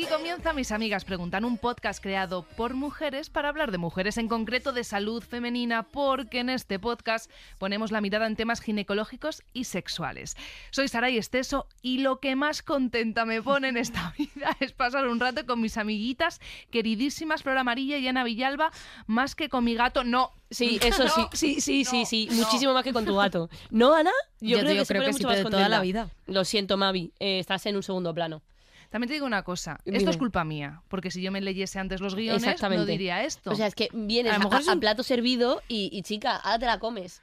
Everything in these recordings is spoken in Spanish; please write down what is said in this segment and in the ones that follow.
Aquí comienza Mis Amigas Preguntan, un podcast creado por mujeres para hablar de mujeres, en concreto de salud femenina, porque en este podcast ponemos la mirada en temas ginecológicos y sexuales. Soy Saray Esteso y lo que más contenta me pone en esta vida es pasar un rato con mis amiguitas queridísimas Flora Amarilla y Ana Villalba, más que con mi gato. No, Sí, eso sí, No, sí, sí, sí, no, sí, no. muchísimo más que con tu gato. ¿No, Ana? Yo creo digo, se creo que mucho sí, más pero de toda la contenta. vida. Lo siento, Mavi, eh, estás en un segundo plano. También te digo una cosa, Dime. esto es culpa mía, porque si yo me leyese antes los guiones no diría esto. O sea, es que vienes A lo mejor es a un- plato servido y, y, chica, ahora te la comes.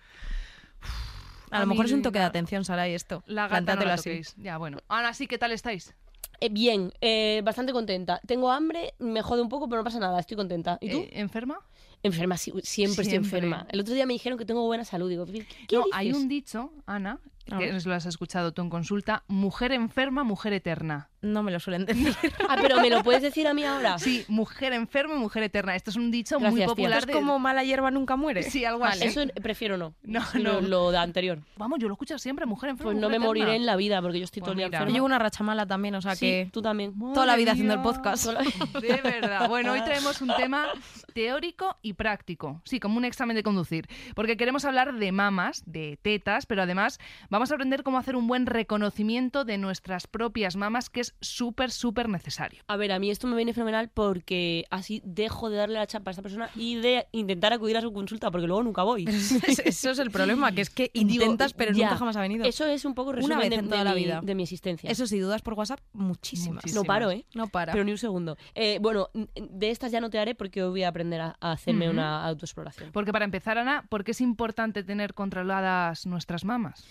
A A lo mejor mí es un toque de atención, Sara, y esto. la gata no la así. toquéis. Ya, bueno. Ahora sí, ¿qué tal estáis? Eh, bien, eh, bastante contenta. Tengo hambre, me jode un poco, pero no pasa nada, estoy contenta. ¿Y tú? Eh, ¿Enferma? enferma, sí, siempre, estoy enferma. El otro día me dijeron que tengo buena salud. Digo, ¿qué No, dices? hay un dicho, Ana, Que ver. nos lo has escuchado tú en consulta, mujer enferma, mujer eterna. No me lo suelen decir. Ah, pero ¿me lo puedes decir a mí ahora? Sí, mujer enferma, mujer eterna. Esto es un dicho muy Gracias, popular. es de- como mala hierba nunca muere. Sí, algo Vale. así. Eso prefiero no. No, Lo- no. Lo, de anterior. Vamos, yo lo escucho siempre, mujer enferma, Pues no me moriré en la vida porque yo estoy Pues todo el día mira. Yo enferma. llevo una racha mala también, o sea Sí, que... tú también. Toda la vida haciendo el podcast. Toda De verdad. Bueno, hoy traemos un tema teórico y práctico. Sí, como un examen de conducir. Porque queremos hablar de mamas, de tetas, pero además vamos a aprender cómo hacer un buen reconocimiento de nuestras propias mamas, que es súper, súper necesario. A ver, a mí esto me viene fenomenal porque así dejo de darle la chapa a esta persona y de intentar acudir a su consulta porque luego nunca voy. Eso es el problema, que es que Digo, intentas, pero ya. nunca jamás ha venido. Eso es un poco resumen vez de, en de toda la mi, vida. de mi existencia. Eso sí, dudas por WhatsApp, muchísimas. Muchísimas. no paro, ¿eh? No para. Pero ni un segundo. Eh, bueno, de estas ya no te haré porque hoy voy a aprender a, a hacerme una autoexploración. Porque para empezar, Ana, ¿por qué es importante tener controladas nuestras mamas?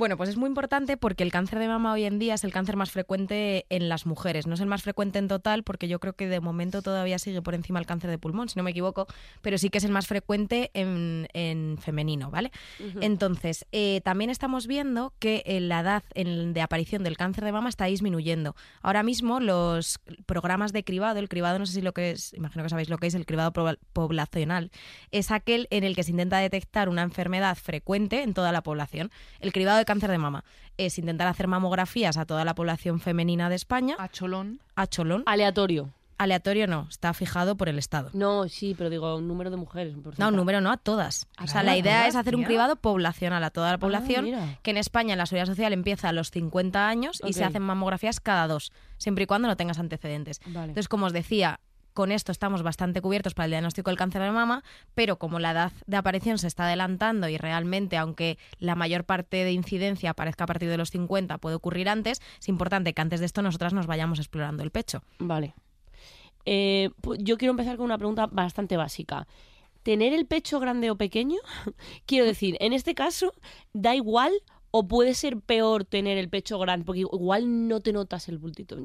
Bueno, pues es muy importante porque el cáncer de mama hoy en día es el cáncer más frecuente en las mujeres. No es el más frecuente en total porque yo creo que de momento todavía sigue por encima el cáncer de pulmón, si no me equivoco, pero sí que es el más frecuente en, en femenino, ¿vale? Entonces, eh, también estamos viendo que eh, la edad en- de aparición del cáncer de mama está disminuyendo. Ahora mismo los programas de cribado, el cribado no sé si lo que es, imagino que sabéis lo que es el cribado poblacional, es aquel en el que se intenta detectar una enfermedad frecuente en toda la población. El cribado de cáncer de mama es intentar hacer mamografías a toda la población femenina de España, A cholón. a cholón. Aleatorio. Aleatorio no, está fijado por el Estado. No, sí, pero digo, un número de mujeres. un No, un número no, a todas. ¿A O sea, la idea es hacer un cribado poblacional a toda la población, mira. que en España en la seguridad social empieza a los 50 años y se hacen mamografías cada dos, siempre y cuando no tengas antecedentes. Vale. Entonces, como os decía, con esto estamos bastante cubiertos para el diagnóstico del cáncer de mama, pero como la edad de aparición se está adelantando y realmente, aunque la mayor parte de incidencia aparezca a partir de los 50, puede ocurrir antes, es importante que antes de esto nosotras nos vayamos explorando el pecho. Vale. Eh, yo quiero empezar con una pregunta bastante básica. ¿Tener el pecho grande o pequeño? quiero decir, en este caso, ¿da igual o puede ser peor tener el pecho grande? Porque igual no te notas el bultito.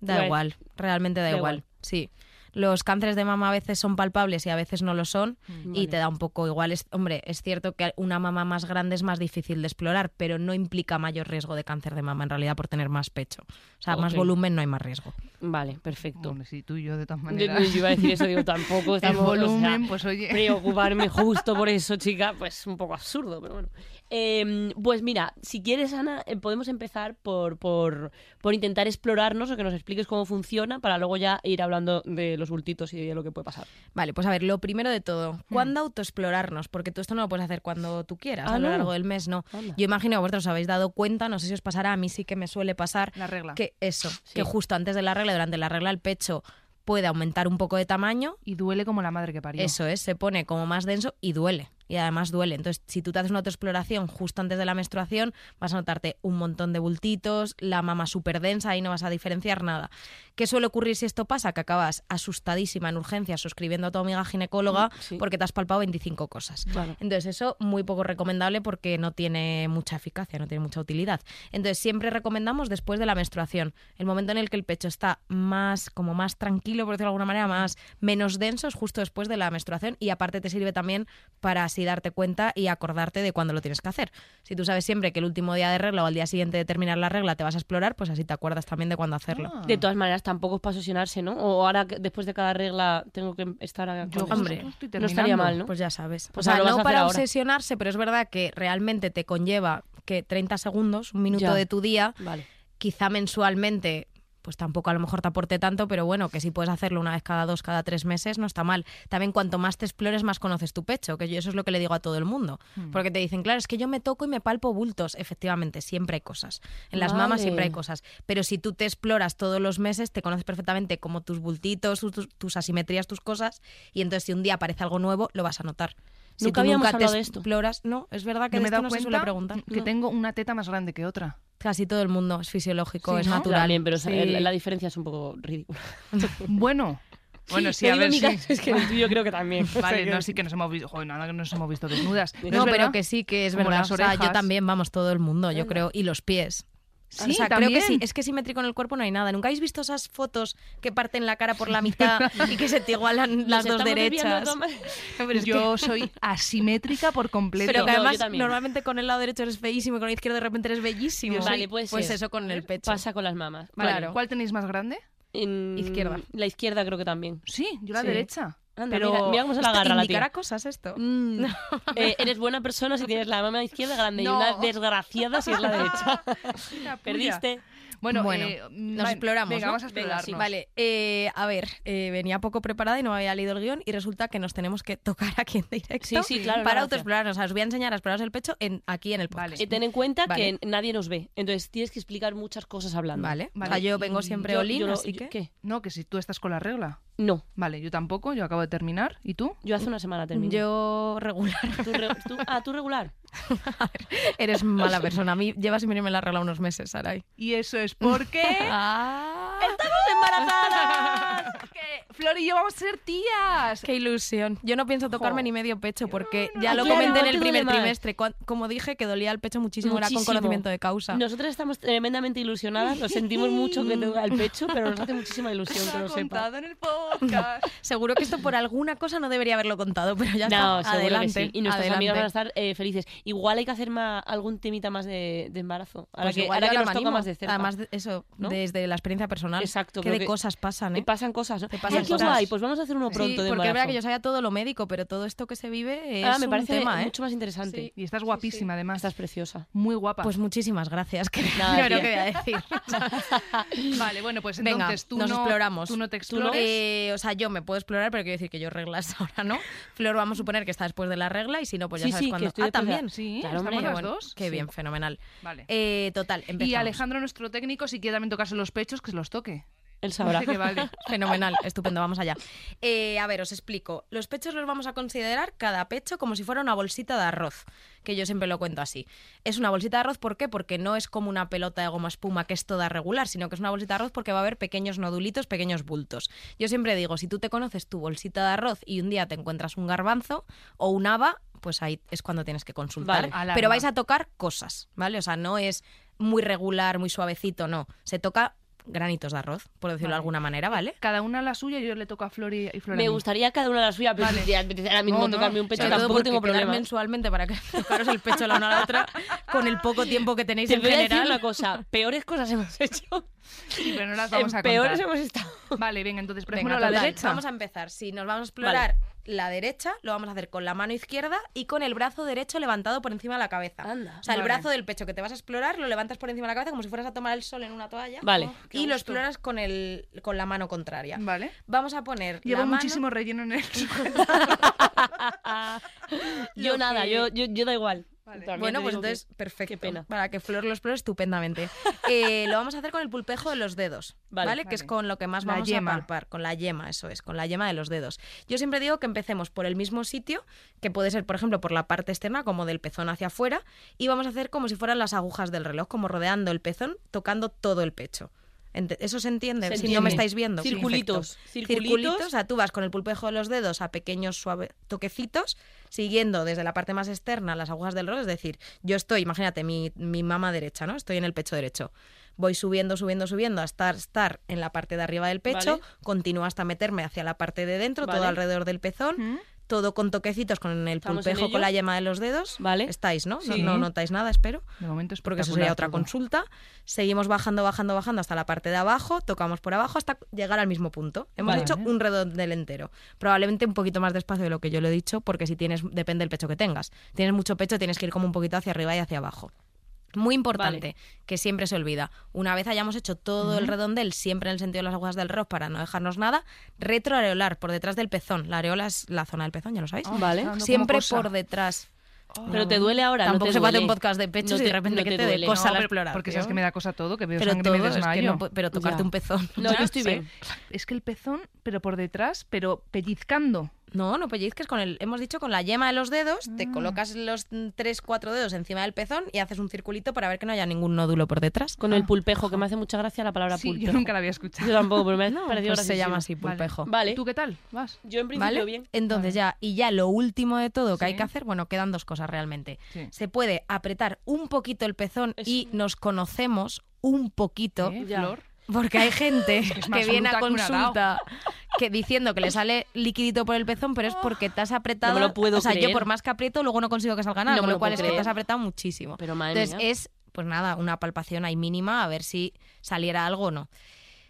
Da igual, realmente da, Da igual. igual. Sí. Los cánceres de mama a veces son palpables y a veces no lo son Mm, y te da un poco igual. Es, hombre, es cierto que una mama más grande es más difícil de explorar, pero no implica mayor riesgo de cáncer de mama en realidad por tener más pecho. O sea, más volumen no hay más riesgo. Vale, perfecto. Hombre, sí, tú y yo de todas maneras. yo iba a decir eso, digo, tampoco el estamos... o sea, volumen, pues oye. preocuparme justo por eso, chica, pues un poco absurdo, pero bueno. Eh, pues mira, si quieres, Ana, eh, podemos empezar por, por, por intentar explorarnos o que nos expliques cómo funciona para luego ya ir hablando de los bultitos y de lo que puede pasar. Vale, pues a ver, lo primero de todo, ¿cuándo autoexplorarnos? Porque tú esto no lo puedes hacer cuando tú quieras, Ah, a lo ¿no? largo del mes, no. Anda. Yo imagino que vosotros os habéis dado cuenta, no sé si os pasará, a mí sí que me suele pasar La regla. que eso, Sí. que justo antes de la regla, durante la regla, el pecho puede aumentar un poco de tamaño Y duele como la madre que parió. Eso es, se pone como más denso y duele. Y además duele. Entonces, si tú te haces una autoexploración justo antes de la menstruación, vas a notarte un montón de bultitos, la mama súper densa, ahí no vas a diferenciar nada. ¿Qué suele ocurrir si esto pasa? Que acabas asustadísima en urgencias suscribiendo a tu amiga ginecóloga Sí. porque te has palpado 25 cosas. Claro. Entonces, eso muy poco recomendable porque no tiene mucha eficacia, no tiene mucha utilidad. Entonces, siempre recomendamos después de la menstruación, el momento en el que el pecho está más, como más tranquilo, por decirlo de alguna manera, más, menos denso, es justo después de la menstruación y aparte te sirve también para así darte cuenta y acordarte de cuándo lo tienes que hacer. Si tú sabes siempre que el último día de regla o al día siguiente de terminar la regla te vas a explorar, pues así te acuerdas también de cuándo hacerlo. Ah. De todas maneras, tampoco es para obsesionarse, ¿no? O ahora, que después de cada regla, tengo que estar... a- Yo, hombre, no estaría mal, ¿no? Pues ya sabes. Pues o sea, no para ahora. obsesionarse, pero es verdad que realmente te conlleva que 30 segundos, un minuto Ya. de tu día, Vale. quizá mensualmente pues tampoco a lo mejor te aporte tanto, pero bueno, que si puedes hacerlo una vez cada dos, cada tres meses, no está mal. También cuanto más te explores, más conoces tu pecho, que yo eso es lo que le digo a todo el mundo. Hmm. Porque te dicen, claro, es que yo me toco y me palpo bultos. Efectivamente, siempre hay cosas. En las mamas Vale. siempre hay cosas. Pero si tú te exploras todos los meses, te conoces perfectamente como tus bultitos, tus- tus asimetrías, tus cosas, y entonces si un día aparece algo nuevo, lo vas a notar. Si Nunca tú habíamos nunca te hablado de esto. exploras, no, es verdad que No de me esto no se suele preguntar. que No. tengo una teta más grande que otra. Casi todo el mundo es fisiológico, Sí, es ¿no? natural. También, pero Sí. la, la diferencia es un poco ridícula. Bueno, bueno, sí, Te a ver si... es que el tuyo creo que también. Vale, no, sí que nos hemos visto, joder, nada que nos hemos visto desnudas. No, pero que sí, que es Como verdad. O sea, yo también, vamos, todo el mundo, yo creo. Y los pies. Sí, o sea, creo que sí. Es que simétrico en el cuerpo no hay nada. ¿Nunca habéis visto esas fotos que parten la cara por la mitad y que se te igualan Nos las dos derechas? Yo soy asimétrica por completo. pero que además normalmente con el lado derecho eres feísimo y con el izquierdo de repente eres bellísimo. Yo Vale, Pues ser. eso con el pecho. Pasa con las mamas. Vale. Claro. ¿Cuál tenéis más grande? En Izquierda. La izquierda creo que también. Sí, yo la Sí. derecha. Anda, Pero mira, mira cómo se la agarra la tía. cosas esto. Mm. Eh, eres buena persona si tienes la mama izquierda grande y No. una desgraciada si es la derecha. Perdiste. Bueno, Bueno, eh, nos va- exploramos, Venga, ¿no? vamos a Venga, explorarnos. sí. Vale, eh, a ver, eh, venía poco preparada y no había leído el guion y resulta que nos tenemos que tocar aquí en directo Sí, sí, claro. para autoexplorarnos. O sea, os voy a enseñar a exploraros el pecho en, aquí en el podcast. Vale. Eh, ten en cuenta Vale. que nadie nos ve. Entonces tienes que explicar muchas cosas hablando. Vale, Vale. O sea, yo vengo Y siempre Yo- olín, así yo- que... ¿Qué? No, que si tú estás con la regla. No. Vale, yo tampoco, yo acabo de terminar. ¿Y tú? Yo hace una semana terminé. Yo regular. ¿Tú, re- tú- ah, tú regular. Eres mala persona. A mí llevas sin venirme la regla unos meses, Saray. Y eso es porque... ¡Ah! embarazadas! Flor y yo vamos a ser tías. ¡Qué ilusión! Yo no pienso tocarme Jo. ni medio pecho porque ya lo claro, comenté en ¿te el primer más? trimestre. Cuan- Como dije, que dolía el pecho muchísimo, era con Muchísimo. conocimiento de causa. Nosotras estamos tremendamente ilusionadas. Lo sentimos mucho que te duele el pecho, pero nos hace muchísima ilusión que Lo sepas. contado en el podcast. Seguro que esto por alguna cosa no debería haberlo contado, pero ya No, está. seguro adelante, que sí. Y nuestras adelante. amigas van a estar eh, felices. Igual hay que hacer más, algún temita más de, de embarazo. Ahora Pues que, igual ahora yo que ahora nos me toca animo. más de cerca. Además, de eso, ¿no? desde la experiencia personal. Exacto, Que creo de que- cosas pasan, Y ¿eh? pasan cosas, ¿no? Te pasan Ay, qué cosas. guay, pues vamos a hacer uno Sí, pronto de porque es verdad que yo sabía todo lo médico, pero todo esto que se vive es ah, me un parece tema, ¿eh? mucho más interesante. Sí. Y estás guapísima, además. Estás preciosa. muy guapa. Pues muchísimas gracias, que Nada, no tía. que voy a decir. vale, bueno, pues Venga, entonces tú nos no, exploramos. Tú no te Tú no- explores. Eh, o sea, yo me puedo explorar, pero quiero decir que yo reglas ahora no. Flor, vamos a suponer que está después de la regla y si no, pues ya Sí, sabes sí, cuándo. estoy Ah, también. Sí, Claro, estamos hombre, las bueno, dos. Qué Sí. bien, fenomenal. Vale. Eh, total, empezamos. y Alejandro, nuestro técnico, si quiere también tocarse los pechos, que se los toque. Él sabrá. Que vale. Fenomenal, estupendo, vamos allá. Eh, a ver, os explico. Los pechos los vamos a considerar cada pecho como si fuera una bolsita de arroz, que yo siempre lo cuento así. Es una bolsita de arroz, ¿por qué? Porque no es como una pelota de goma espuma que es toda regular, sino que es una bolsita de arroz porque va a haber pequeños nodulitos, pequeños bultos. Yo siempre digo, si tú te conoces tu bolsita de arroz y un día te encuentras un garbanzo o un haba, pues ahí es cuando tienes que consultar. Vale. Pero vais a tocar cosas, ¿vale? O sea, no es muy regular, muy suavecito, no. Se toca granitos de arroz, por decirlo de alguna manera, ¿vale? Cada una la suya, yo le toco a Flor y, y Flor a Me mí. gustaría cada una de las suyas, pero Vale. si ahora mismo No, no. tocarme un pecho, Sobre tampoco tengo problema. mensualmente para que tocaros el pecho la una a la otra con el poco tiempo que tenéis Te en voy a decir general. una cosa, peores cosas hemos hecho. Sí, pero no las vamos en a peores contar. hemos estado. Vale, venga, entonces, por Venga, ejemplo, la derecha. Vamos a empezar. Si nos vamos a explorar la derecha, lo vamos a hacer con la mano izquierda y con el brazo derecho levantado por encima de la cabeza. Anda. O sea, el brazo del pecho que te vas a explorar lo levantas por encima de la cabeza como si fueras a tomar el sol en una toalla. Vale. Oh, Y lo exploras con, el, con la mano contraria. Vale. Vamos a poner la mano... muchísimo relleno en el Yo Lo nada, que- yo, yo, yo da igual. Vale. Bueno, pues que- entonces, perfecto. qué pena. Para que Flor lo explore estupendamente. Eh, lo vamos a hacer con el pulpejo de los dedos, ¿vale? Vale. Que es con lo que más La vamos yema. a palpar. Con la yema, eso es, con la yema de los dedos. Yo siempre digo que empecemos por el mismo sitio, que puede ser, por ejemplo, por la parte externa, como del pezón hacia afuera, y vamos a hacer como si fueran las agujas del reloj, como rodeando el pezón, tocando todo el pecho. ¿Eso se entiende? Se si no me estáis viendo. Circulitos, Perfecto. circulitos. O sea, tú vas con el pulpejo de los dedos a pequeños suaves toquecitos, siguiendo desde la parte más externa las agujas del reloj. Es decir, yo estoy, imagínate, mi, mi mama derecha, ¿no? Estoy en el pecho derecho. Voy subiendo, subiendo, subiendo hasta estar en la parte de arriba del pecho. Vale. Continúo hasta meterme hacia la parte de dentro, todo alrededor del pezón. ¿Mm? Todo con toquecitos con el ¿Estamos en pulpejo con la yema de los dedos. Vale. Estáis, ¿no? No- Sí. No, notáis nada, espero De momento es porque eso sería otra consulta. Seguimos bajando, bajando, bajando hasta la parte de abajo, tocamos por abajo hasta llegar al mismo punto. Hemos Vale. hecho un redondel entero. Probablemente un poquito más despacio de lo que yo lo he dicho, porque si tienes, depende del pecho que tengas. Tienes mucho pecho, tienes que ir como un poquito hacia arriba y hacia abajo. Muy importante, que siempre se olvida. Una vez hayamos hecho todo el redondel, siempre en el sentido de las agujas del reloj para no dejarnos nada, retroareolar por detrás del pezón. La areola es la zona del pezón, ya lo sabéis. Oh, Vale. siempre por detrás. Pero te duele ahora, Tampoco no te se puede un podcast de pechos No y de repente no que te te, dé duele. cosa No, la pero-. Porque sabes que me da cosa todo, que veo pero sangre y me todo, es que desmayo. pero tocarte Ya. un pezón. No, yo estoy bien. Es que el pezón, pero por detrás, pero pellizcando. No, no pellizques con el, hemos dicho con la yema de los dedos, Ah. te colocas los tres, cuatro dedos encima del pezón y haces un circulito para ver que no haya ningún nódulo por detrás. Con el pulpejo, que me hace mucha gracia la palabra Sí, pulpejo. yo nunca la había escuchado. Yo tampoco, pero me ha parecido Pues se llama así, pulpejo. Vale. ¿Tú qué tal? ¿Vas? Yo en principio ¿Vale? bien. Entonces Vale. ya, y ya lo último de todo que hay que hacer, bueno, quedan dos cosas realmente. Sí. Se puede apretar un poquito el pezón y nos conocemos un poquito. ¿Eh? Porque hay gente es que, viene a consulta que diciendo que le sale liquidito por el pezón, pero es porque te has apretado. No me lo puedo o sea, yo por más que aprieto, luego no consigo que salga nada, No con lo lo cual es que te has apretado muchísimo. Pero madre Entonces mía. es, pues nada, una palpación ahí mínima a ver si saliera algo o no.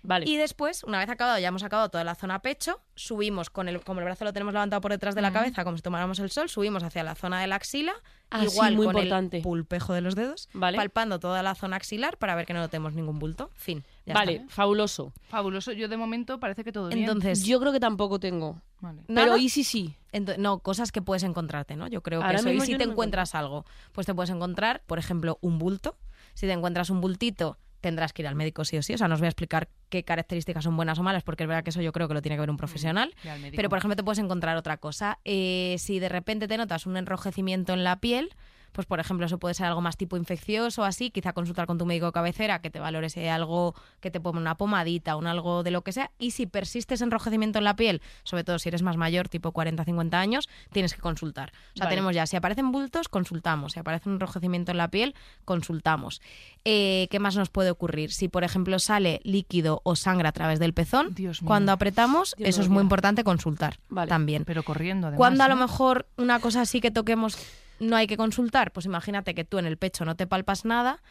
Vale. Y después, una vez acabado, ya hemos acabado toda la zona pecho, subimos con el, como el brazo lo tenemos levantado por detrás de la cabeza, como si tomáramos el sol, subimos hacia la zona de la axila, Ah, sí, igual muy con importante. el pulpejo de los dedos, Vale. palpando toda la zona axilar para ver que no notemos ningún bulto. Fin. ya Vale, está. fabuloso. Fabuloso. Yo de momento parece que todo bien. Entonces, Yo creo que tampoco tengo. Vale. Pero y sí sí. Ento- no, cosas que puedes encontrarte, ¿no? Yo creo que eso. Y si te no encuentras algo, pues te puedes encontrar, por ejemplo, un bulto. Si te encuentras un bultito, tendrás que ir al médico sí o sí. O sea, no os voy a explicar qué características son buenas o malas, porque es verdad que eso yo creo que lo tiene que ver un profesional. Pero, por ejemplo, te puedes encontrar otra cosa. Eh, si de repente te notas un enrojecimiento en la piel, pues, por ejemplo, eso puede ser algo más tipo infeccioso así. Quizá consultar con tu médico de cabecera que te valore si hay algo que te ponga una pomadita, un algo de lo que sea. Y si persiste ese enrojecimiento en la piel, sobre todo si eres más mayor, tipo 40, 50 años, tienes que consultar. O sea, Vale. tenemos ya, si aparecen bultos, consultamos. Si aparece un enrojecimiento en la piel, consultamos. Eh, ¿Qué más nos puede ocurrir? Si, por ejemplo, sale líquido o sangre a través del pezón, Dios mío. cuando apretamos, Dios eso es muy importante consultar Vale. también. Pero corriendo, además. Cuando a lo mejor una cosa así que toquemos no hay que consultar, pues imagínate que tú en el pecho no te palpas nada,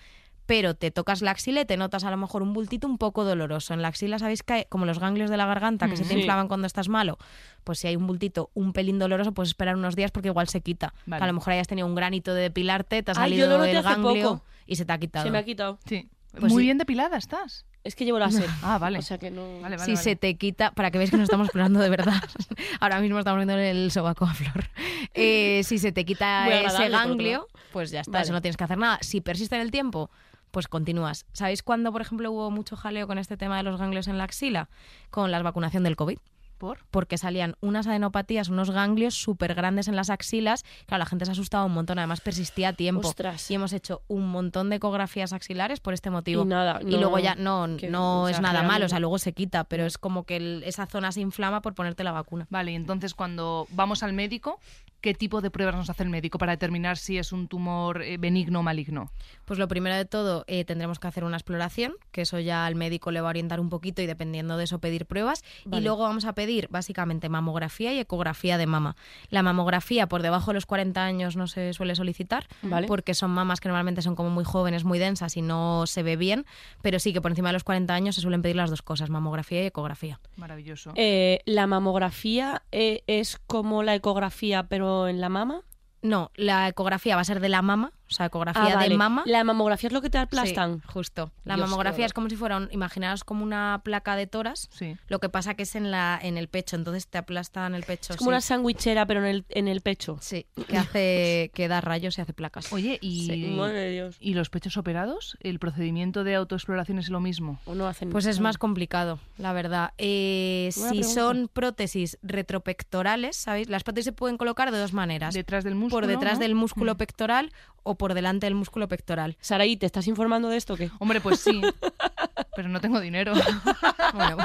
pero te tocas la axila y te notas a lo mejor un bultito un poco doloroso. En la axila, ¿sabéis que hay como los ganglios de la garganta que se te Sí. inflaman cuando estás malo? Pues si hay un bultito un pelín doloroso, puedes esperar unos días porque igual se quita. Vale. Que a lo mejor hayas tenido un granito de depilarte, te ha Ay, yo salido lo noté el hace ganglio poco. y se te ha quitado. Se me ha quitado. Sí. Pues Muy sí. bien depilada estás. Es que llevo láser. Ah, vale. O sea que no. Vale, vale, si vale. se te quita, para que veáis que nos estamos explorando de verdad. Ahora mismo estamos viendo el sobaco a flor. Eh, si se te quita ese ganglio, pues ya está, Vale. eso no tienes que hacer nada. Si persiste en el tiempo, pues continúas. ¿Sabéis cuándo, por ejemplo, hubo mucho jaleo con este tema de los ganglios en la axila? Con la vacunación del COVID. ¿Por? Porque salían unas adenopatías, unos ganglios súper grandes en las axilas. Claro, la gente se asustaba un montón, además persistía a tiempo. Ostras. Y hemos hecho un montón de ecografías axilares por este motivo. Y nada, Y no- luego ya, no, no es nada malo, o sea, luego se quita, pero es como que el- esa zona se inflama por ponerte la vacuna. Vale, y entonces cuando vamos al médico, ¿qué tipo de pruebas nos hace el médico para determinar si es un tumor eh, benigno o maligno? Pues lo primero de todo, eh, tendremos que hacer una exploración, que eso ya al médico le va a orientar un poquito y dependiendo de eso pedir pruebas. Vale. Y luego vamos a pedir básicamente mamografía y ecografía de mama. La mamografía por debajo de los 40 años no se suele solicitar, Vale. porque son mamas que normalmente son como muy jóvenes, muy densas y no se ve bien, pero sí que por encima de los 40 años se suelen pedir las dos cosas, mamografía y ecografía. Maravilloso. Eh, ¿La mamografía eh, es como la ecografía, pero en la mama? No, la ecografía va a ser de la mama, o sea, ecografía Ah, vale. de mama. La mamografía es lo que te aplastan. Sí, justo. La Dios, mamografía es como si fuera, un- imaginaos como una placa de toras. Sí. Lo que pasa que es en la en el pecho, entonces te aplastan el pecho. Es como sí. una sandwichera, pero en el, en el pecho. Sí, que hace que da rayos y hace placas. Oye, y, Sí, Madre de Dios. ¿y los pechos operados? ¿El procedimiento de autoexploración es lo mismo? O no hacen Pues es más complicado, la verdad. Eh, si pregunta. son prótesis retropectorales, ¿sabéis? Las prótesis se pueden colocar de dos maneras. Detrás del músculo. por detrás ¿no? del músculo Mm. pectoral o por delante del músculo pectoral. Saraí, ¿te estás informando de esto o qué? Hombre, pues sí. pero no tengo dinero. Bueno,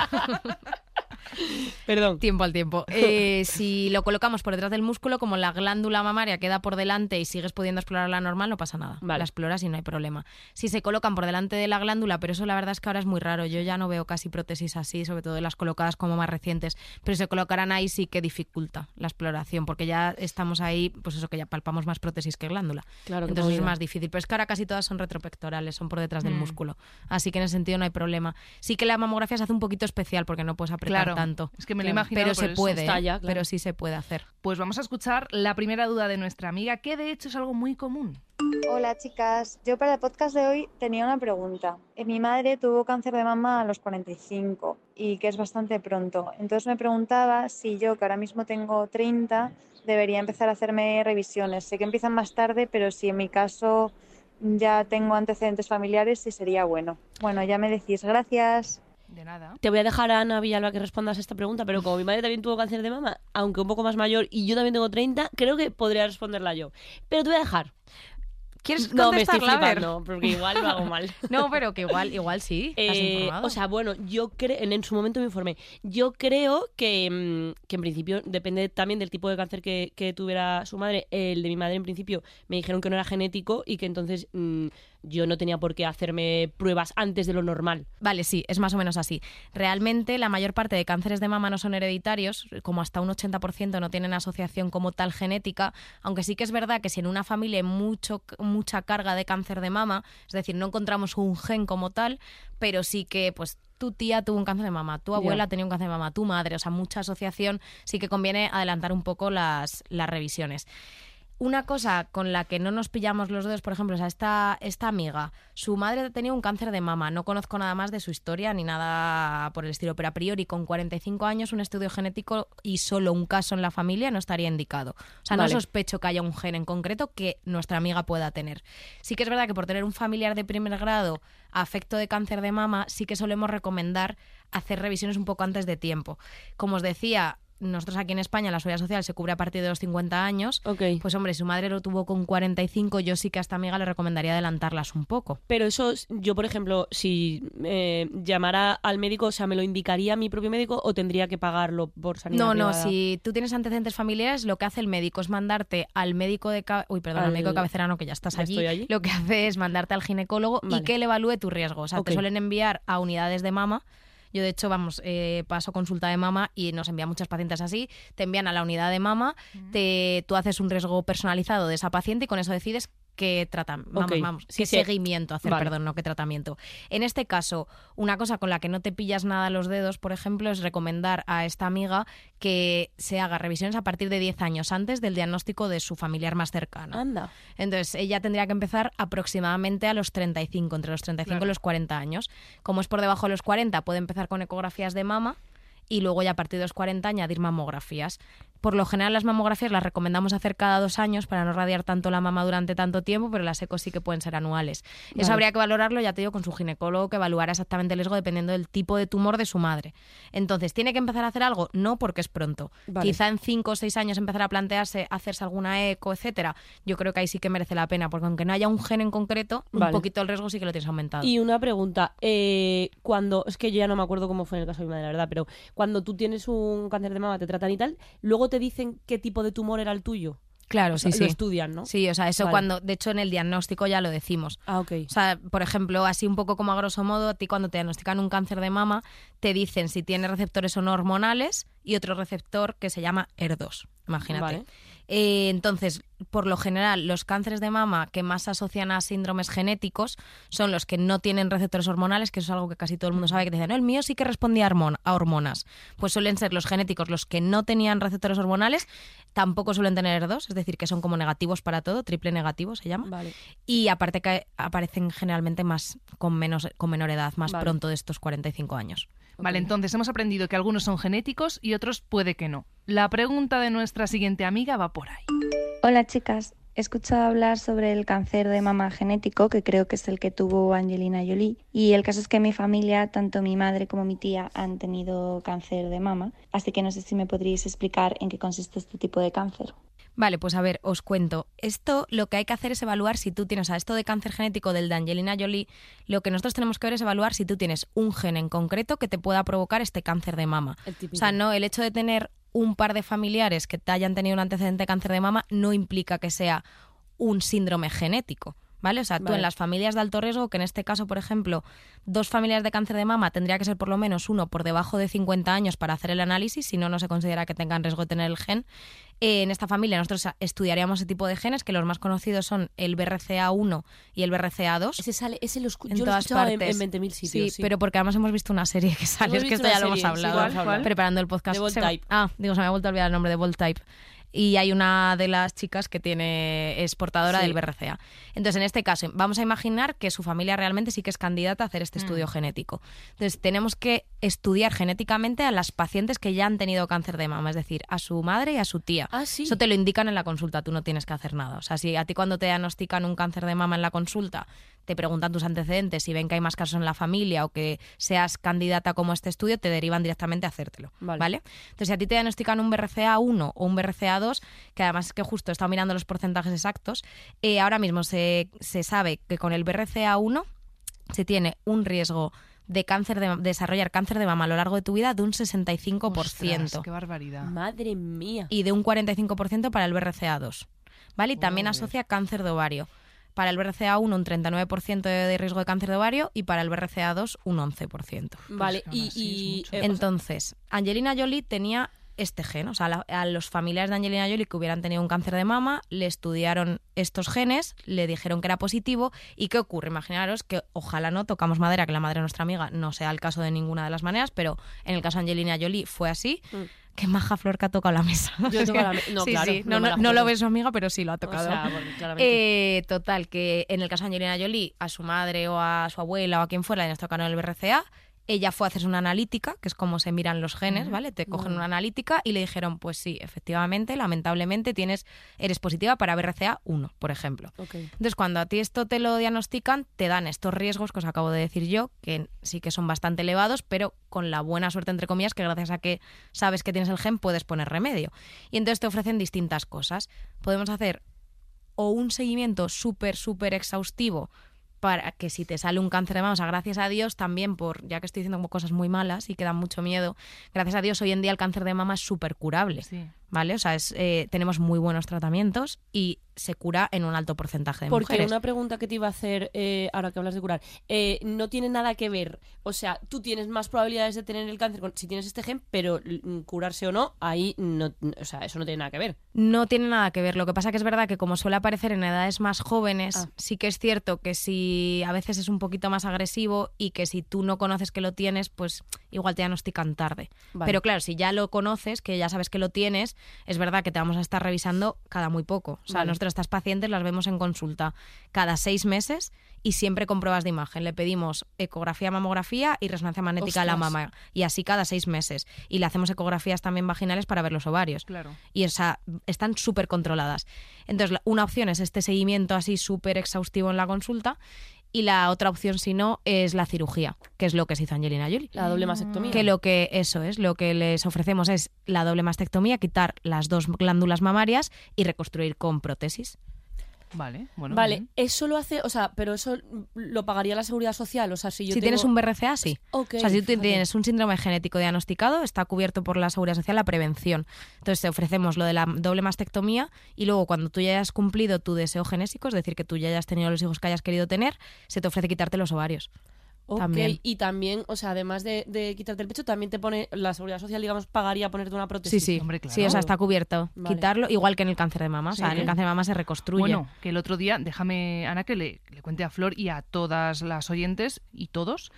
Perdón. tiempo al tiempo. Eh, si lo colocamos por detrás del músculo, como la glándula mamaria queda por delante y sigues pudiendo explorarla normal, no pasa nada. Vale. La exploras y no hay problema. Si se colocan por delante de la glándula, pero eso la verdad es que ahora es muy raro. Yo ya no veo casi prótesis así, sobre todo las colocadas como más recientes. Pero si se colocarán ahí sí que dificulta la exploración, porque ya estamos ahí, pues eso que ya palpamos más prótesis que glándula. Claro, qué Entonces es más difícil. Pero es que ahora casi todas son retropectorales, son por detrás del Mm. músculo. Así que en ese sentido no hay problema. Sí que la mamografía se hace un poquito especial porque no puedes apretar Claro. Tanto. Es que me lo Claro. imaginado Pero se eso. puede, está ¿eh? ya, claro. pero sí se puede hacer. Pues vamos a escuchar la primera duda de nuestra amiga, que de hecho es algo muy común. Hola chicas, yo para el podcast de hoy tenía una pregunta. Eh, Mi madre tuvo cáncer de mama a los 45 y que es bastante pronto. Entonces me preguntaba si yo, que ahora mismo tengo 30, debería empezar a hacerme revisiones. Sé que empiezan más tarde, pero si en mi caso ya tengo antecedentes familiares, sí sería bueno. Bueno, ya me decís, gracias. De nada. Te voy a dejar a Ana Villalba que respondas a esta pregunta, pero como mi madre también tuvo cáncer de mama, aunque un poco más mayor y yo también tengo 30, creo que podría responderla yo. Pero te voy a dejar. ¿Quieres No, me estoy flipando, porque igual lo hago mal. No, pero que igual, igual sí. ¿Estás Eh, informado? o sea, bueno, yo creo, en, en su momento me informé. Yo creo que, mm, que en principio depende también del tipo de cáncer que, que tuviera su madre. El de mi madre en principio me dijeron que no era genético y que entonces mm, yo no tenía por qué hacerme pruebas antes de lo normal. Vale, sí, es más o menos así. Realmente la mayor parte de cánceres de mama no son hereditarios, como hasta un 80% no tienen asociación como tal genética, aunque sí que es verdad que si en una familia hay mucho, mucha carga de cáncer de mama, es decir, no encontramos un gen como tal, pero sí que pues tu tía tuvo un cáncer de mama, tu abuela Ya. tenía un cáncer de mama, tu madre, o sea, mucha asociación, sí que conviene adelantar un poco las, las revisiones. Una cosa con la que no nos pillamos los dedos, por ejemplo, o sea, esta, esta amiga, su madre tenía un cáncer de mama, no conozco nada más de su historia ni nada por el estilo, pero a priori con 45 años un estudio genético y solo un caso en la familia no estaría indicado. O sea, Vale. no sospecho que haya un gen en concreto que nuestra amiga pueda tener. Sí que es verdad que por tener un familiar de primer grado afecto de cáncer de mama, sí que solemos recomendar hacer revisiones un poco antes de tiempo. Como os decía, nosotros aquí en España la seguridad social se cubre a partir de los 50 años. Ok. Pues hombre, si su madre lo tuvo con 45, yo sí que a esta amiga le recomendaría adelantarlas un poco. Pero eso, es- yo por ejemplo, si eh, llamara al médico, o sea, ¿me lo indicaría mi propio médico o tendría que pagarlo por sanidad No, no, si tú tienes antecedentes familiares, lo que hace el médico es mandarte al médico de uy, perdón, al, Al- médico de cabecera, no, que ya estás ya allí. estoy allí. Lo que hace es mandarte al ginecólogo y que él evalúe tu riesgo. O sea, te suelen enviar a unidades de mama. Yo, de hecho, vamos, eh, paso consulta de mama y nos envían muchas pacientes así. Te envían a la unidad de mama, te, tú haces un riesgo personalizado de esa paciente y con eso decides qué tratamiento, vamos, vamos, Sí, qué sí. seguimiento hacer, Vale. perdón, no qué tratamiento. En este caso, una cosa con la que no te pillas nada los dedos, por ejemplo, es recomendar a esta amiga que se haga revisiones a partir de 10 años antes del diagnóstico de su familiar más cercano. Anda. Entonces, ella tendría que empezar aproximadamente a los 35, entre los 35 Claro. y los 40 años. Como es por debajo de los 40, puede empezar con ecografías de mama y luego ya a partir de los 40 añadir mamografías. Por lo general las mamografías las recomendamos hacer cada dos años para no radiar tanto la mama durante tanto tiempo, pero las ecos sí que pueden ser anuales. Eso habría que valorarlo, ya te digo, con su ginecólogo que evaluará exactamente el riesgo dependiendo del tipo de tumor de su madre. Entonces, ¿tiene que empezar a hacer algo? No, porque es pronto. Vale. Quizá en cinco o seis años empezar a plantearse hacerse alguna eco, etcétera. Yo creo que ahí sí que merece la pena, porque aunque no haya un gen en concreto, un poquito el riesgo sí que lo tienes aumentado. Y una pregunta, eh, cuando, es que yo ya no me acuerdo cómo fue en el caso de mi madre, la verdad, pero cuando tú tienes un cáncer de mama, te tratan y tal, luego te dicen qué tipo de tumor era el tuyo. claro, O sea, sí, Lo sí. estudian, ¿no? Sí, o sea, eso Vale. cuando, de hecho, en el diagnóstico ya lo decimos. Ah, ok. O sea, por ejemplo, así un poco como a grosso modo, a ti cuando te diagnostican un cáncer de mama, te dicen si tiene receptores o no hormonales y otro receptor que se llama ER2. Imagínate. Vale. Eh, entonces, por lo general, los cánceres de mama que más se asocian a síndromes genéticos son los que no tienen receptores hormonales, que eso es algo que casi todo el mundo sabe, que te dicen, no, el mío sí que respondía a, hormon- a hormonas. Pues suelen ser los genéticos los que no tenían receptores hormonales, tampoco suelen tener ER2, es decir, que son como negativos para todo, triple negativo se llama. Vale. Y aparte que aparecen generalmente más con menos con menor edad, más Vale. pronto de estos 45 años. Vale, entonces hemos aprendido que algunos son genéticos y otros puede que no. La pregunta de nuestra siguiente amiga va por ahí. Hola chicas, he escuchado hablar sobre el cáncer de mama genético, que creo que es el que tuvo Angelina Jolie, y el caso es que en mi familia, tanto mi madre como mi tía han tenido cáncer de mama, así que no sé si me podríais explicar en qué consiste este tipo de cáncer. Vale, pues a ver, os cuento. Esto lo que hay que hacer es evaluar si tú tienes, a esto de cáncer genético del de Angelina Jolie, lo que nosotros tenemos que ver es evaluar si tú tienes un gen en concreto que te pueda provocar este cáncer de mama. O sea, no, el hecho de tener un par de familiares que te hayan tenido un antecedente de cáncer de mama no implica que sea un síndrome genético. ¿Vale? O sea, tú Vale. en las familias de alto riesgo, que en este caso, por ejemplo, dos familias de cáncer de mama tendría que ser por lo menos uno por debajo de 50 años para hacer el análisis, si no, no se considera que tengan riesgo de tener el gen. Eh, en esta familia nosotros estudiaríamos ese tipo de genes, que los más conocidos son el BRCA1 y el BRCA2. Ese sale, ese lo en yo todas escuchado en, partes. en 20.000 sitios. Sí, pero porque además hemos visto una serie que sale, es que esto ya lo hemos sí, hablado preparando el podcast. De me- Type. Ah, digo, se me ha vuelto a olvidar el nombre de Bold Type. Y hay una de las chicas que tiene es portadora Sí. del BRCA. Entonces, en este caso, vamos a imaginar que su familia realmente sí que es candidata a hacer este estudio Mm. genético. Entonces, tenemos que estudiar genéticamente a las pacientes que ya han tenido cáncer de mama, es decir, a su madre y a su tía. Ah, sí. Eso te lo indican en la consulta, tú no tienes que hacer nada. O sea, si a ti cuando te diagnostican un cáncer de mama en la consulta, te preguntan tus antecedentes, si ven que hay más casos en la familia o que seas candidata como este estudio, te derivan directamente a hacértelo. Vale. Vale. Entonces, si a ti te diagnostican un BRCA1 o un BRCA2, que además es que justo he estado mirando los porcentajes exactos, eh, ahora mismo se, se sabe que con el BRCA1 se tiene un riesgo de cáncer de, desarrollar cáncer de mama a lo largo de tu vida de un 65% Ostras, qué barbaridad. Madre mía. y de un 45% para el BRCA2. ¿Vale? Y también asocia cáncer de ovario. Para el BRCA1 un 39% de, riesgo de cáncer de ovario y para el BRCA2 un 11%. Vale, aún y, eh, Entonces, Angelina Jolie tenía este gen, o sea, la- a los familiares de Angelina Jolie que hubieran tenido un cáncer de mama, le estudiaron estos genes, le dijeron que era positivo y ¿qué ocurre? Imaginaros que ojalá no tocamos madera, que la madre de nuestra amiga no sea el caso de ninguna de las maneras, pero en el caso de Angelina Jolie fue así. Mm. Qué maja flor que ha tocado la mesa. Yo he tocado la no, sí, claro, sí, no lo ve su amiga, pero sí lo ha o tocado. sea. Eh, total, que en el caso de Angelina Jolie, a su madre o a su abuela o a quien fuera le tocaron el BRCA, ella fue a hacerse una analítica, que es como se miran los genes, Ujú. ¿vale? Te cogen Vale. una analítica y le dijeron, pues sí, efectivamente, lamentablemente tienes, eres positiva para BRCA 1, por ejemplo. Entonces, cuando a ti esto te lo diagnostican, te dan estos riesgos que os acabo de decir yo, que sí que son bastante elevados, pero con la buena suerte, entre comillas, que gracias a que sabes que tienes el gen, puedes poner remedio. Y entonces te ofrecen distintas cosas. Podemos hacer o un seguimiento súper, súper exhaustivo para que si te sale un cáncer de mama, o sea, gracias a Dios también, por ya que estoy diciendo como cosas muy malas y que dan mucho miedo, gracias a Dios hoy en día el cáncer de mama es súper curable. Sí. ¿Vale? O sea, es, eh, tenemos muy buenos tratamientos y se cura en un alto porcentaje de Porque mujeres. una pregunta que te iba a hacer eh, ahora que hablas de curar, eh, no tiene nada que ver. O sea, tú tienes más probabilidades de tener el cáncer con- si tienes este gen, pero mm, curarse o no, ahí no, o sea, eso no tiene nada que ver. No tiene nada que ver. Lo que pasa que es verdad que como suele aparecer en edades más jóvenes, Ah. sí que es cierto que si a veces es un poquito más agresivo y que si tú no conoces que lo tienes, pues igual te diagnostican tarde. Vale. Pero claro, si ya lo conoces, que ya sabes que lo tienes, es verdad que te vamos a estar revisando cada muy poco. O sea, Vale. nosotros estas pacientes las vemos en consulta cada seis meses y siempre con pruebas de imagen. Le pedimos ecografía, mamografía y resonancia magnética a la mama. Y así cada seis meses. Y le hacemos ecografías también vaginales para ver los ovarios Claro. y o sea, están súper controladas. Entonces, una opción es este seguimiento así súper exhaustivo en la consulta y la otra opción, si no, es la cirugía, que es lo que se hizo Angelina Jolie. La doble mastectomía. Que lo que eso es, lo que les ofrecemos es la doble mastectomía, quitar las dos glándulas mamarias y reconstruir con prótesis. Vale, bueno. Vale, bien. eso lo hace, o sea, pero eso lo pagaría la seguridad social, o sea, si yo si tengo- tienes un BRCA, sí. O sea, si tú tienes un síndrome genético diagnosticado, está cubierto por la Seguridad Social la prevención. Entonces te ofrecemos lo de la doble mastectomía y luego cuando tú ya hayas cumplido tu deseo genésico, es decir, que tú ya hayas tenido los hijos que hayas querido tener, se te ofrece quitarte los ovarios. También. Y también, o sea, además de, de quitarte el pecho, también te pone, la seguridad social, digamos, pagaría ponerte una prótesis. Sí, sí. hombre, claro. Sí, o sea, está cubierto. Vale. Quitarlo, igual que en el cáncer de mama. O sea, en el cáncer de mama se reconstruye. Bueno, que el otro día, déjame, Ana, que le, le cuente a Flor y a todas las oyentes y todos,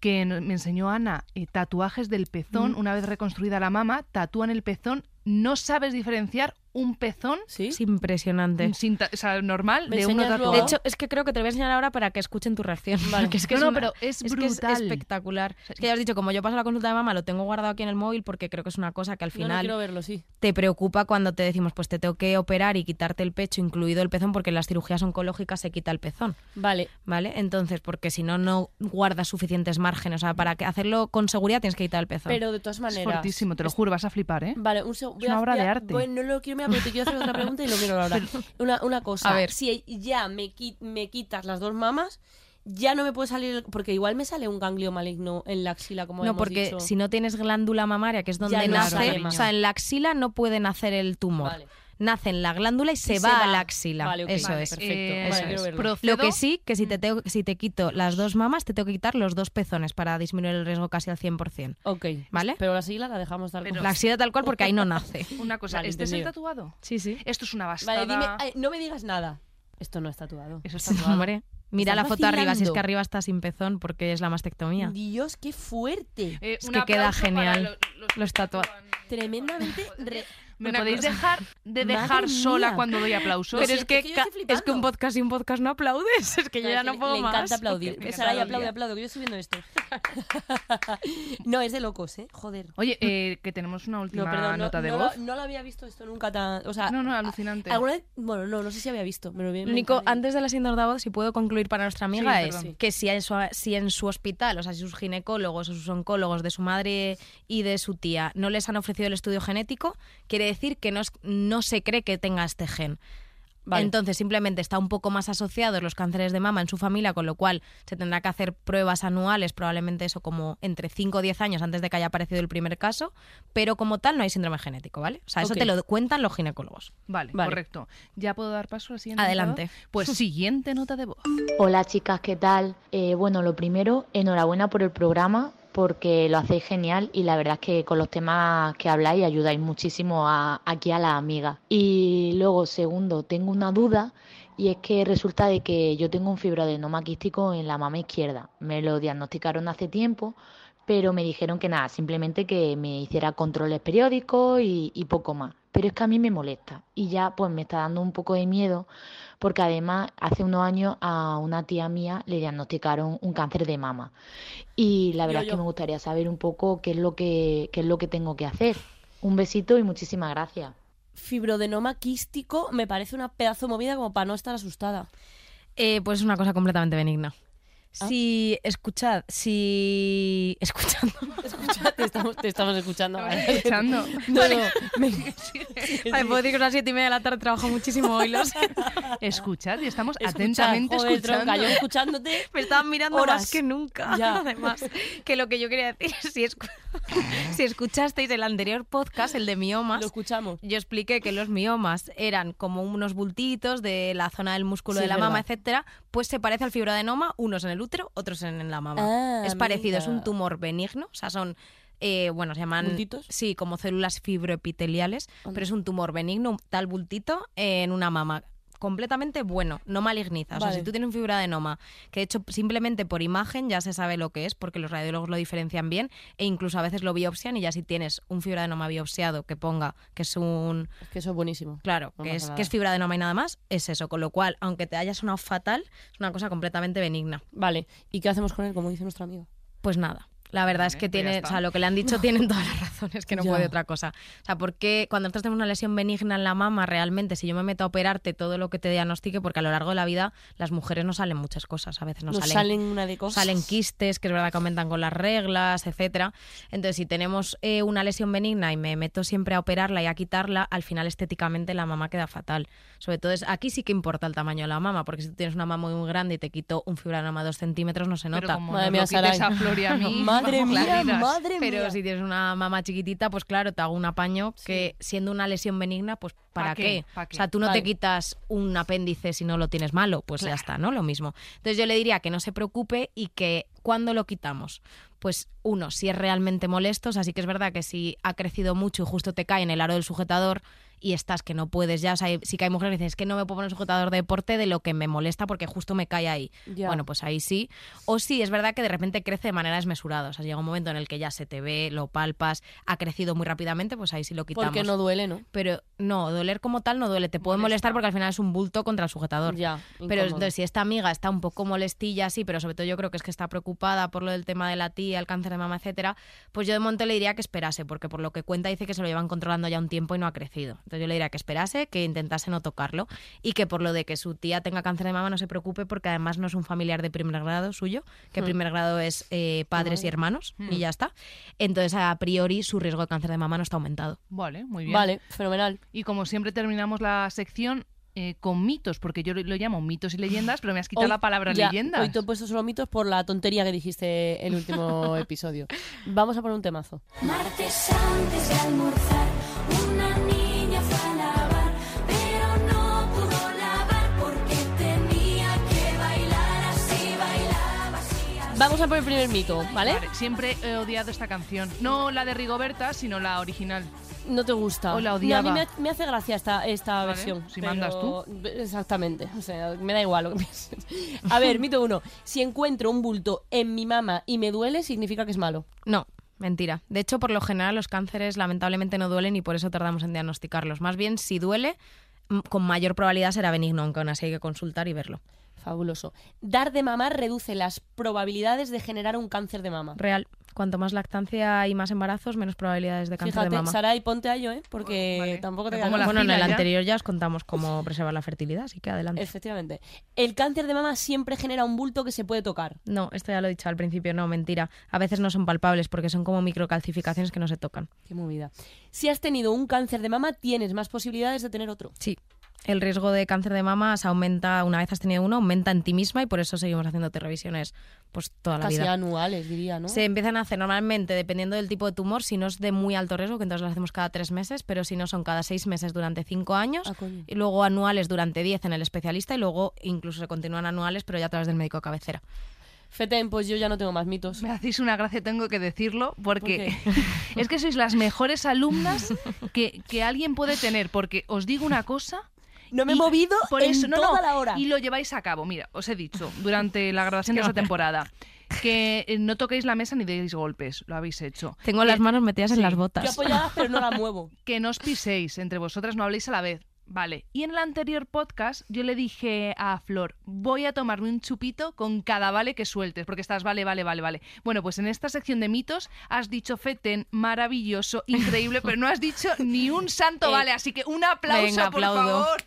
que me enseñó Ana eh, tatuajes del pezón, Mm. una vez reconstruida la mama, tatúan el pezón, no sabes diferenciar un pezón ¿Sí? es impresionante. sin o sea, normal ¿Me de uno tatuado. De hecho, es que creo que te lo voy a enseñar ahora para que escuchen tu reacción. Vale. Porque es que No, es no, una- pero es que es brutal. espectacular. Es que ya has dicho, como yo paso la consulta de mama, lo tengo guardado aquí en el móvil porque creo que es una cosa que al No, no final quiero verlo, sí. te preocupa cuando te decimos, pues te tengo que operar y quitarte el pecho, incluido el pezón, porque en las cirugías oncológicas se quita el pezón, Vale, ¿vale? Entonces, porque si no, no guardas suficientes márgenes. O sea, para que hacerlo con seguridad tienes que quitar el pezón. pero de todas Es maneras... fortísimo, te lo es- juro, vas a flipar, ¿eh? Vale, un Es una obra de arte. Bueno, no lo quiero mirar, pero te quiero hacer otra pregunta y lo quiero ahora. Una, una cosa. A ver. Si ya me, me quitas las dos mamas, ya no me puede salir. el- Porque igual me sale un ganglio maligno en la axila, como no, hemos porque dicho. si no tienes glándula mamaria, que es donde Ya nace, o sea, en la axila no puede nacer el tumor. Vale. Nace en la glándula y se, Y va, se a la axila. Vale, Eso vale, es. perfecto. Eh, eso es. Lo que sí, que si te, tengo- si te quito las dos mamas, te tengo que quitar los dos pezones para disminuir el riesgo casi al 100%. Ok. ¿Vale? Pero la sigla la dejamos tal como- La axila tal cual porque ahí no nace. Una cosa, Vale, ¿este es el tatuado? Sí, sí. Esto es una bastada. Vale, dime. ay, no me digas nada. Esto no es tatuado. Eso es tatuado. Hombre, mira Estás la foto arriba, si es que arriba está sin pezón porque es la mastectomía. Dios, qué fuerte. Eh, Es un que queda genial. lo- los, Los tatua- tatúan. Tremendamente. re- ¿Me Una podéis cosa. dejar de Madre dejar sola mía. cuando doy aplausos? Pero Sí, es que, es que es un podcast y un podcast no aplaudes. Es que yo No, ya es no puedo le más. encanta aplaudir. Está aplaude, que yo estoy viendo esto. no, es de locos, ¿eh? Joder. Oye, eh, que tenemos una última No, perdón, no, nota de no voz. Lo, no lo había visto esto nunca tan... O sea, No, no, alucinante. ¿Alguna vez? Bueno, no, no sé si había visto. Me lo mensaje. antes de la síndrome de voz, si puedo concluir para nuestra amiga, Sí, es perdón. que si en, su, si en su hospital, o sea, si sus ginecólogos o sus oncólogos de su madre y de su tía no les han ofrecido el estudio genético, quiere decir que no, es- no se cree que tenga este gen. Vale. Entonces simplemente está un poco más asociados los cánceres de mama en su familia, con lo cual se tendrá que hacer pruebas anuales, probablemente eso como entre 5 o 10 años antes de que haya aparecido el primer caso, pero como tal no hay síndrome genético, ¿vale? O sea, eso te lo cuentan los ginecólogos. Vale, Vale. correcto. ¿Ya puedo dar paso al siguiente? Adelante. Pues siguiente nota de voz. Hola chicas, ¿qué tal? Eh, bueno, lo primero, enhorabuena por el programa porque lo hacéis genial y la verdad es que con los temas que habláis ayudáis muchísimo a, aquí a las amigas. Y luego, segundo, tengo una duda y es que resulta de que yo tengo un fibroadenoma quístico en la mama izquierda. Me lo diagnosticaron hace tiempo, pero me dijeron que nada, simplemente que me hiciera controles periódicos y, y poco más. Pero es que a mí me molesta y ya pues me está dando un poco de miedo porque además hace unos años a una tía mía le diagnosticaron un cáncer de mama y la verdad Yo, es que me gustaría saber un poco qué es lo que qué es lo que tengo que hacer. Un besito y muchísimas gracias. Fibrodenoma quístico me parece una pedazo movida como para no estar asustada. Eh, pues es una cosa completamente benigna. Ah. Si, escuchad, si... Escuchando. Escucha, te estamos, te estamos escuchando. Escuchando. No, no, me- Vale, puedo decir que a las siete y media de la tarde trabajo muchísimo hoy, lo sé. Escuchad y estamos Escucha, atentamente joder, escuchando. tronca, yo escuchándote. Me estaban mirando Horas. más que nunca. Ya. Además, que lo que yo quería decir es si, escu- si escuchasteis el anterior podcast, el de miomas, Lo escuchamos. yo expliqué que los miomas eran como unos bultitos de la zona del músculo Sí, de la mama, etcétera, pues se parece al fibroadenoma, unos en el útero, otros en la mama. Ah, es parecido, es un tumor benigno, o sea, son eh, bueno, se llaman ¿Bultitos? sí, como células fibroepiteliales, pero es un tumor benigno, un tal bultito en una mama completamente bueno, no maligniza. O sea, si tú tienes un fibroadenoma, que de hecho simplemente por imagen ya se sabe lo que es, porque los radiólogos lo diferencian bien, e incluso a veces lo biopsian y ya si tienes un fibroadenoma biopsiado que ponga que es un Es que eso es buenísimo. Claro, No que es, nada. que es fibroadenoma y nada más, es eso. Con lo cual, aunque te haya sonado fatal, es una cosa completamente benigna. Vale, ¿y qué hacemos con él, como dice nuestra amiga? Pues nada. La verdad es que pues tiene, o sea, lo que le han dicho tienen todas las razones, que no Ya. puede otra cosa. O sea, porque cuando nosotros tenemos una lesión benigna en la mama, realmente, si yo me meto a operarte todo lo que te diagnostique, porque a lo largo de la vida las mujeres no salen muchas cosas, a veces no Nos salen salen una de cosas. salen quistes, que es verdad que aumentan con las reglas, etcétera. Entonces, si tenemos eh, una lesión benigna y me meto siempre a operarla y a quitarla, al final estéticamente la mama queda fatal. Sobre todo, es, aquí sí que importa el tamaño de la mama, porque si tú tienes una mama muy grande y te quito un fibranoma de dos centímetros, no se Pero nota. como Madre mía, lo quites a a mí, Madre mía, clarinas. madre Pero mía. si tienes una mama chiquitita, pues claro, te hago un apaño que siendo una lesión benigna, pues ¿para ¿Pa qué? qué? ¿Pa qué? O sea, tú no Vale. te quitas un apéndice si no lo tienes malo, pues ya está, ¿no? Lo mismo. Entonces yo le diría que no se preocupe y que cuando lo quitamos, pues uno, si es realmente molesto, o sea, sí que es verdad que si ha crecido mucho y justo te cae en el aro del sujetador y estás que no puedes ya, o sea, sí que hay mujeres que dicen, es que no me puedo poner sujetador de deporte de lo que me molesta porque justo me cae ahí. Ya. Bueno, pues ahí sí. O sí, es verdad que de repente crece de manera desmesurada, o sea, llega un momento en el que ya se te ve, lo palpas, ha crecido muy rápidamente, pues ahí sí lo quitamos. Porque no duele, ¿no? Pero no, doler como tal no duele, te puede molestar porque al final es un bulto contra el sujetador. Ya, Pero entonces, si esta amiga está un poco molestilla, sí, pero sobre todo yo creo que es que está preocupada por lo del tema de la tía, el cáncer de mama, etcétera, pues yo de momento le diría que esperase, porque por lo que cuenta dice que se lo llevan controlando ya un tiempo y no ha crecido. Entonces yo le diría que esperase, que intentase no tocarlo y que por lo de que su tía tenga cáncer de mama no se preocupe porque además no es un familiar de primer grado suyo, que Hmm. primer grado es eh, padres y hermanos Hmm. y ya está. Entonces a priori su riesgo de cáncer de mama no está aumentado. Vale, muy bien. Vale, fenomenal. Y como siempre terminamos la sección eh, con mitos, porque yo lo, lo llamo mitos y leyendas, pero me has quitado Hoy- la palabra ya, leyendas. Hoy te he puesto solo mitos por la tontería que dijiste el último episodio. Vamos a poner un temazo. Martes antes de almorzar, una Vamos a por el primer mito, ¿vale? Vale, siempre he odiado esta canción. No la de Rigoberta, sino la original. No te gusta. O la No, a odiaba. mí me, me hace gracia esta, esta Vale, versión. si mandas tú. Exactamente. O sea, me da igual lo que pienses. A ver, mito uno. Si encuentro un bulto en mi mama y me duele, significa que es malo. No, Mentira. De hecho, por lo general los cánceres lamentablemente no duelen y por eso tardamos en diagnosticarlos. Más bien, si duele, con mayor probabilidad será benigno, aunque aún así hay que consultar y verlo. Fabuloso. Dar de mamar reduce las probabilidades de generar un cáncer de mama. Real. Cuanto más lactancia y más embarazos, menos probabilidades de cáncer Fíjate, de mama. Saray, ponte a ello, ¿eh? Porque Vale. tampoco te bueno, en el fila ya. anterior ya os contamos cómo preservar la fertilidad, así que adelante. Efectivamente. El cáncer de mama siempre genera un bulto que se puede tocar. No, esto ya lo he dicho al principio, no, mentira. A veces no son palpables porque son como microcalcificaciones que no se tocan. Qué movida. Si has tenido un cáncer de mama, tienes más posibilidades de tener otro. Sí. El riesgo de cáncer de mama se aumenta, una vez has tenido uno, aumenta en ti misma y por eso seguimos haciéndote revisiones pues toda la Casi vida. anuales, diría, ¿no? Se empiezan a hacer normalmente, dependiendo del tipo de tumor, si no es de muy alto riesgo, que entonces lo hacemos cada tres meses, pero si no son cada seis meses durante cinco años, Ah, y luego anuales durante diez en el especialista y luego incluso se continúan anuales, pero ya a través del médico de cabecera. Feten, pues yo ya no tengo más mitos. Me hacéis una gracia, tengo que decirlo, porque ¿Por es que sois las mejores alumnas que, que alguien puede tener, porque os digo una cosa. No me he movido por en eso, no, toda no, la hora. Y lo lleváis a cabo. Mira, os he dicho durante la grabación de esta temporada que eh, no toquéis la mesa ni deis golpes. Lo habéis hecho. Tengo Que- las manos metidas en las botas. apoyada, pero no la muevo. que no os piséis entre vosotras, no habléis a la vez. Vale. Y en el anterior podcast yo le dije a Flor, voy a tomarme un chupito con cada vale que sueltes, porque estás vale, vale, vale, vale. Bueno, pues en esta sección de mitos has dicho Feten, maravilloso, increíble, pero no has dicho ni un santo Eh, vale, así que un aplauso, venga, por aplaudo. favor.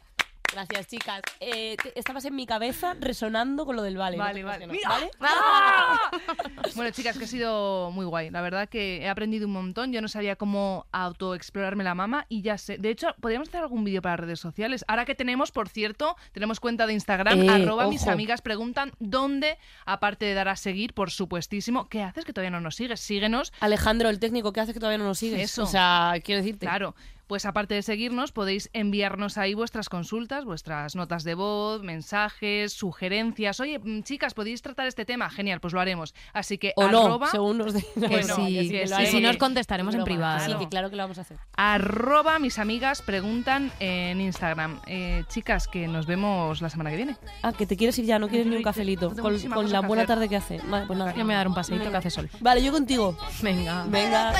Gracias, chicas. Eh, te- estabas en mi cabeza resonando con lo del vale. Vale, vale. Mira. ¿vale? ¡Ah! Bueno, chicas, que ha sido muy guay. La verdad que he aprendido un montón. Yo no sabía cómo autoexplorarme la mama y ya sé. De hecho, podríamos hacer algún vídeo para redes sociales. Ahora que tenemos, por cierto, tenemos cuenta de Instagram, Eh, arroba mis ojo. amigas preguntan dónde, aparte de dar a seguir, por supuestísimo, ¿qué haces que todavía no nos sigues? Síguenos. Alejandro, el técnico, ¿qué hace que todavía no nos sigues? Eso. O sea, quiero decirte. Claro, pues aparte de seguirnos, podéis enviarnos ahí vuestras consultas, vuestras notas de voz, mensajes, sugerencias. Oye, mm, chicas, ¿podéis tratar este tema? Genial, pues lo haremos. Así que O no, arroba, según nos digan. Que sí, que sí, que sí, haremos. si nos contestaremos en privado. Sí, Claro. que claro que lo vamos a hacer. arroba mis amigas preguntan en Instagram. Eh, chicas, que nos vemos la semana que viene. Ah, que te quieres ir ya, no quieres ni un cafelito. Con, con la buena hacer. tarde que hace. Vale, pues nada. Yo me voy a dar un paseíto que hace sol. Vale, yo contigo. Venga. Venga.